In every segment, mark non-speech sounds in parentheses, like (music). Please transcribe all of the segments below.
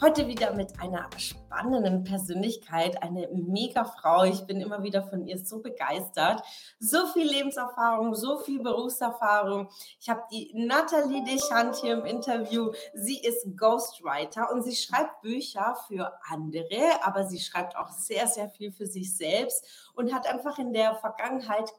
Heute wieder mit einer spannenden Persönlichkeit, eine mega Frau. Ich bin immer wieder von ihr so begeistert. So viel Lebenserfahrung, so viel Berufserfahrung. Ich habe die Nathalie Deschant hier im Interview. Sie ist Ghostwriter und sie schreibt Bücher für andere, aber sie schreibt auch sehr, sehr viel für sich selbst und hat einfach in der Vergangenheit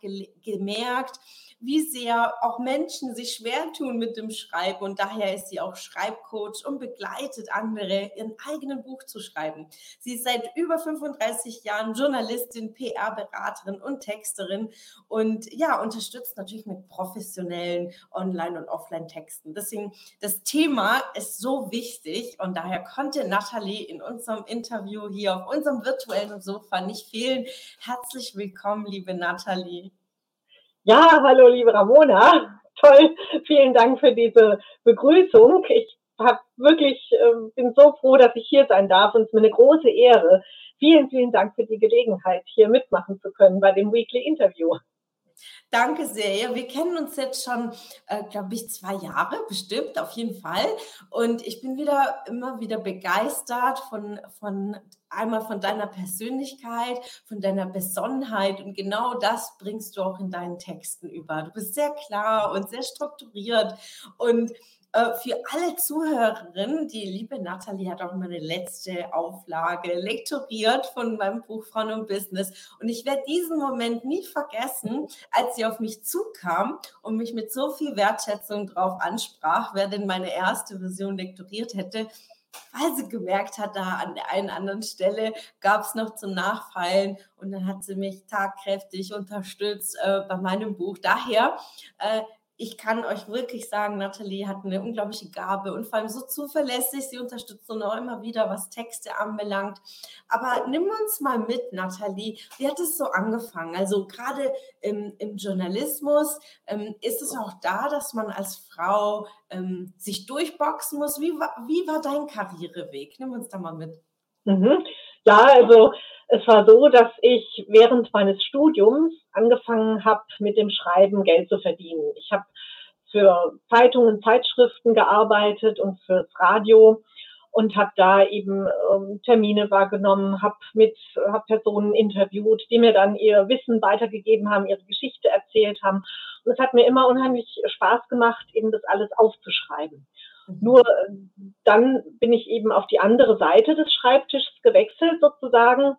gemerkt, wie sehr auch Menschen sich schwer tun mit dem Schreiben und daher ist sie auch Schreibcoach und begleitet andere, ihren eigenen Buch zu schreiben. Sie ist seit über 35 Jahren Journalistin, PR-Beraterin und Texterin und ja, unterstützt natürlich mit professionellen Online- und Offline-Texten. Deswegen, das Thema ist so wichtig und daher konnte Nathalie in unserem Interview hier auf unserem virtuellen Sofa nicht fehlen. Herzlich willkommen, liebe Nathalie. Ja, hallo liebe Ramona. Toll, vielen Dank für diese Begrüßung. Ich hab wirklich, äh, bin so froh, dass ich hier sein darf und es ist mir eine große Ehre. Vielen, vielen Dank für die Gelegenheit, hier mitmachen zu können bei dem Weekly Interview. Danke sehr. Ja, wir kennen uns jetzt schon, äh, glaube ich, zwei Jahre bestimmt, auf jeden Fall. Und ich bin wieder immer wieder begeistert von, von einmal von deiner Persönlichkeit, von deiner Besonnenheit. Und genau das bringst du auch in deinen Texten über. Du bist sehr klar und sehr strukturiert. Und äh, für alle Zuhörerinnen, die liebe Nathalie hat auch meine letzte Auflage lektoriert von meinem Buch Frauen und Business. Und ich werde diesen Moment nie vergessen, als sie auf mich zukam und mich mit so viel Wertschätzung drauf ansprach, wer denn meine erste Version lektoriert hätte weil sie gemerkt hat, da an der einen anderen Stelle gab es noch zum Nachfallen und dann hat sie mich tagkräftig unterstützt äh, bei meinem Buch. Daher äh, ich kann euch wirklich sagen, Nathalie hat eine unglaubliche Gabe und vor allem so zuverlässig. Sie unterstützt uns auch immer wieder, was Texte anbelangt. Aber nimm uns mal mit, Nathalie. Wie hat es so angefangen? Also gerade im, im Journalismus ähm, ist es auch da, dass man als Frau ähm, sich durchboxen muss. Wie war, wie war dein Karriereweg? Nimm uns da mal mit. Mhm. Ja, also es war so, dass ich während meines Studiums angefangen habe, mit dem Schreiben Geld zu verdienen. Ich habe für Zeitungen, Zeitschriften gearbeitet und fürs Radio und habe da eben ähm, Termine wahrgenommen, habe mit hab Personen interviewt, die mir dann ihr Wissen weitergegeben haben, ihre Geschichte erzählt haben. Und es hat mir immer unheimlich Spaß gemacht, eben das alles aufzuschreiben. Mhm. Nur äh, dann bin ich eben auf die andere Seite des Schreibtisches gewechselt sozusagen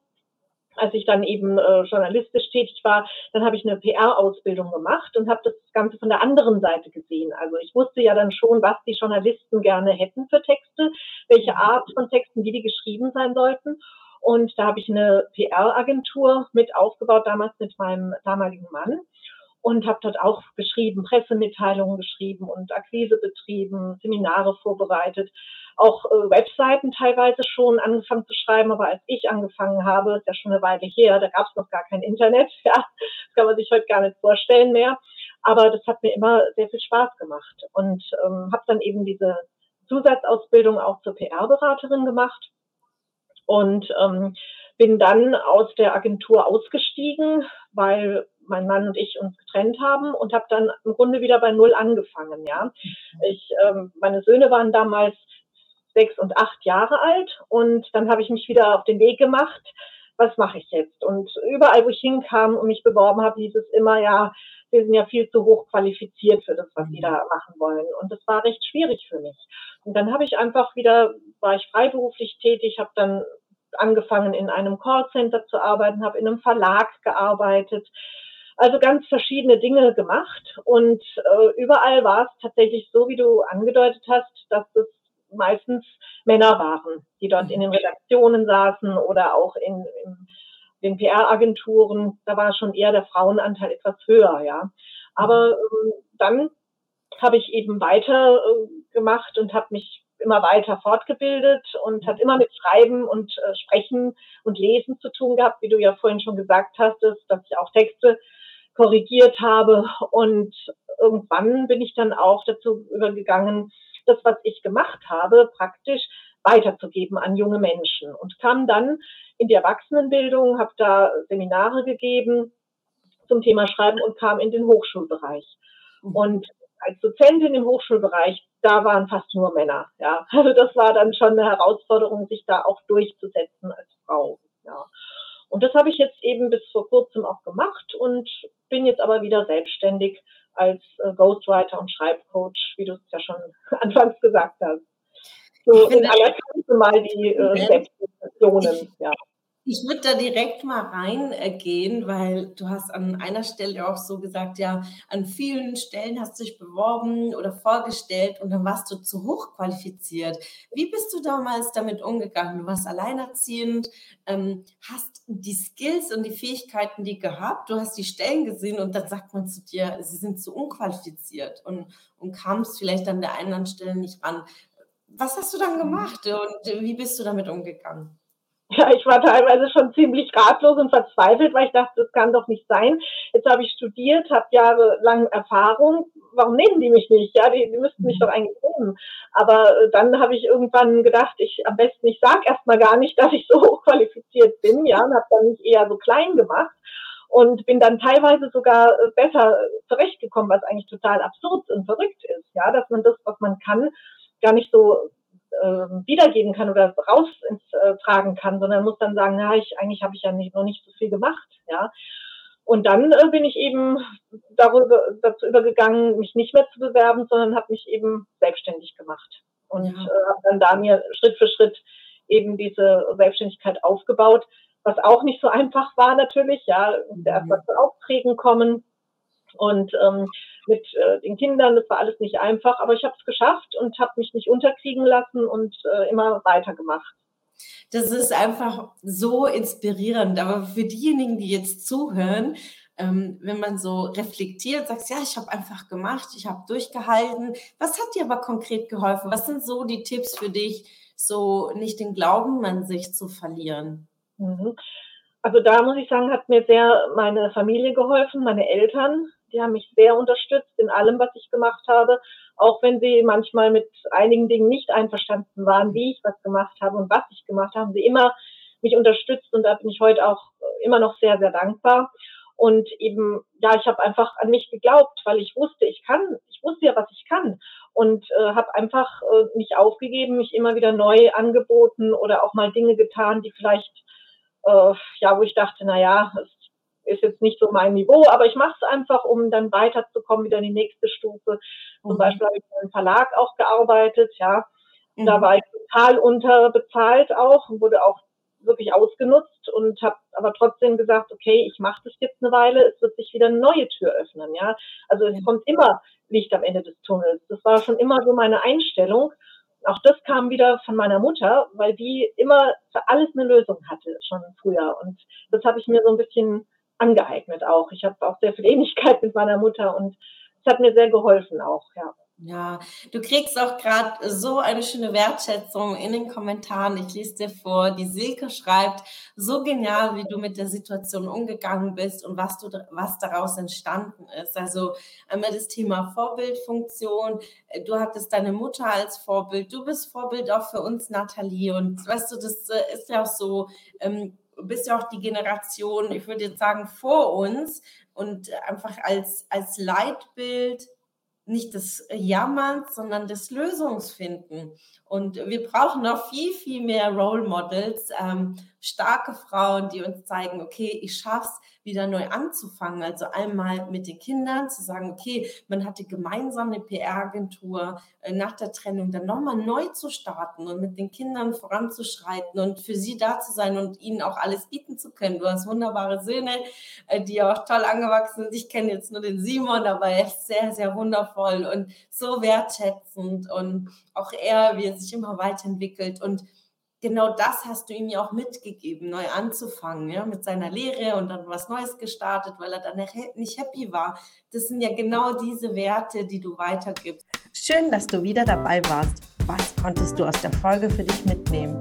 als ich dann eben äh, journalistisch tätig war, dann habe ich eine PR-Ausbildung gemacht und habe das Ganze von der anderen Seite gesehen. Also ich wusste ja dann schon, was die Journalisten gerne hätten für Texte, welche Art von Texten, wie die geschrieben sein sollten. Und da habe ich eine PR-Agentur mit aufgebaut, damals mit meinem damaligen Mann und habe dort auch geschrieben, Pressemitteilungen geschrieben und Akquise betrieben, Seminare vorbereitet, auch äh, Webseiten teilweise schon angefangen zu schreiben, aber als ich angefangen habe, ist ja schon eine Weile her, da gab es noch gar kein Internet, (laughs) ja, das kann man sich heute gar nicht vorstellen mehr, aber das hat mir immer sehr viel Spaß gemacht und ähm, habe dann eben diese Zusatzausbildung auch zur PR-Beraterin gemacht und ähm, bin dann aus der Agentur ausgestiegen, weil mein Mann und ich uns getrennt haben und habe dann im Grunde wieder bei Null angefangen. Ja, ich, ähm, meine Söhne waren damals sechs und acht Jahre alt und dann habe ich mich wieder auf den Weg gemacht. Was mache ich jetzt? Und überall, wo ich hinkam und mich beworben habe, hieß es immer, ja, wir sind ja viel zu hoch qualifiziert für das, was Sie da machen wollen. Und das war recht schwierig für mich. Und dann habe ich einfach wieder, war ich freiberuflich tätig, habe dann angefangen in einem Callcenter zu arbeiten, habe in einem Verlag gearbeitet, also ganz verschiedene Dinge gemacht und äh, überall war es tatsächlich so, wie du angedeutet hast, dass es meistens Männer waren, die dort in den Redaktionen saßen oder auch in, in den PR-Agenturen. Da war schon eher der Frauenanteil etwas höher, ja. Aber äh, dann habe ich eben weiter äh, gemacht und habe mich immer weiter fortgebildet und hat immer mit Schreiben und äh, Sprechen und Lesen zu tun gehabt, wie du ja vorhin schon gesagt hast, dass ich auch Texte korrigiert habe. Und irgendwann bin ich dann auch dazu übergegangen, das, was ich gemacht habe, praktisch weiterzugeben an junge Menschen und kam dann in die Erwachsenenbildung, habe da Seminare gegeben zum Thema Schreiben und kam in den Hochschulbereich. Mhm. Und als Dozentin im Hochschulbereich, da waren fast nur Männer. Ja, also das war dann schon eine Herausforderung, sich da auch durchzusetzen als Frau. Ja. Und das habe ich jetzt eben bis vor kurzem auch gemacht und bin jetzt aber wieder selbstständig als äh, Ghostwriter und Schreibcoach, wie du es ja schon (laughs) anfangs gesagt hast. So in aller Kürze mal die äh, Selbstinformationen, ja. Ich würde da direkt mal reingehen, weil du hast an einer Stelle auch so gesagt, ja, an vielen Stellen hast du dich beworben oder vorgestellt und dann warst du zu hoch qualifiziert. Wie bist du damals damit umgegangen? Du warst alleinerziehend, ähm, hast die Skills und die Fähigkeiten die gehabt, du hast die Stellen gesehen und dann sagt man zu dir, sie sind zu unqualifiziert und, und kamst vielleicht an der einen Stelle nicht ran. Was hast du dann gemacht und wie bist du damit umgegangen? Ja, ich war teilweise schon ziemlich ratlos und verzweifelt, weil ich dachte, das kann doch nicht sein. Jetzt habe ich studiert, habe jahrelang Erfahrung. Warum nehmen die mich nicht? Ja, die, die müssten mich doch eigentlich nehmen. Aber äh, dann habe ich irgendwann gedacht, ich am besten, ich sage erstmal gar nicht, (laughs) dass ich so hochqualifiziert bin, ja, und habe dann mich eher so klein gemacht und bin dann teilweise sogar äh, besser zurechtgekommen, was eigentlich total absurd und verrückt ist, ja, dass man das, was man kann, gar nicht so äh, wiedergeben kann oder raustragen äh, kann, sondern muss dann sagen, na, ich, eigentlich habe ich ja nicht, noch nicht so viel gemacht, ja. Und dann äh, bin ich eben darüber, dazu übergegangen, mich nicht mehr zu bewerben, sondern habe mich eben selbstständig gemacht und ja. äh, habe dann da mir Schritt für Schritt eben diese Selbstständigkeit aufgebaut, was auch nicht so einfach war natürlich, ja, mhm. erstmal zu Aufträgen kommen und ähm, mit äh, den Kindern, das war alles nicht einfach, aber ich habe es geschafft und habe mich nicht unterkriegen lassen und äh, immer weitergemacht. Das ist einfach so inspirierend. Aber für diejenigen, die jetzt zuhören, ähm, wenn man so reflektiert, sagst, ja, ich habe einfach gemacht, ich habe durchgehalten. Was hat dir aber konkret geholfen? Was sind so die Tipps für dich, so nicht den Glauben an sich zu verlieren? Mhm. Also da muss ich sagen, hat mir sehr meine Familie geholfen, meine Eltern, die haben mich sehr unterstützt in allem, was ich gemacht habe, auch wenn sie manchmal mit einigen Dingen nicht einverstanden waren, wie ich was gemacht habe und was ich gemacht habe, haben sie immer mich unterstützt und da bin ich heute auch immer noch sehr, sehr dankbar. Und eben, ja, ich habe einfach an mich geglaubt, weil ich wusste, ich kann, ich wusste ja, was ich kann und äh, habe einfach äh, nicht aufgegeben, mich immer wieder neu angeboten oder auch mal Dinge getan, die vielleicht, äh, ja, wo ich dachte, na ja, es ist jetzt nicht so mein Niveau, aber ich mache es einfach, um dann weiterzukommen, wieder in die nächste Stufe. Zum mhm. Beispiel habe ich in einem Verlag auch gearbeitet, ja. Mhm. Da war ich total unterbezahlt auch und wurde auch wirklich ausgenutzt und habe aber trotzdem gesagt, okay, ich mache das jetzt eine Weile, es wird sich wieder eine neue Tür öffnen, ja. Also es kommt immer Licht am Ende des Tunnels. Das war schon immer so meine Einstellung. Auch das kam wieder von meiner Mutter, weil die immer für alles eine Lösung hatte, schon früher. Und das habe ich mir so ein bisschen angeeignet auch. Ich habe auch sehr viel Ähnlichkeit mit meiner Mutter und es hat mir sehr geholfen auch, ja. Ja, du kriegst auch gerade so eine schöne Wertschätzung in den Kommentaren. Ich lese dir vor. Die Silke schreibt, so genial, wie du mit der Situation umgegangen bist und was du, was daraus entstanden ist. Also einmal das Thema Vorbildfunktion. Du hattest deine Mutter als Vorbild. Du bist Vorbild auch für uns, Nathalie. Und weißt du, das äh, ist ja auch so, ähm, bist ja auch die Generation, ich würde jetzt sagen, vor uns und einfach als, als Leitbild nicht des Jammerns, sondern des Lösungsfinden. Und wir brauchen noch viel, viel mehr Role Models, ähm, starke Frauen, die uns zeigen, okay, ich schaff's, wieder neu anzufangen. Also einmal mit den Kindern zu sagen, okay, man hatte gemeinsam eine PR-Agentur äh, nach der Trennung, dann nochmal neu zu starten und mit den Kindern voranzuschreiten und für sie da zu sein und ihnen auch alles bieten zu können. Du hast wunderbare Söhne, äh, die auch toll angewachsen sind. Ich kenne jetzt nur den Simon, aber er ist sehr, sehr wundervoll und so wertschätzend und auch er, wie er sich immer weiterentwickelt und genau das hast du ihm ja auch mitgegeben, neu anzufangen, ja, mit seiner Lehre und dann was Neues gestartet, weil er dann nicht happy war. Das sind ja genau diese Werte, die du weitergibst. Schön, dass du wieder dabei warst. Was konntest du aus der Folge für dich mitnehmen?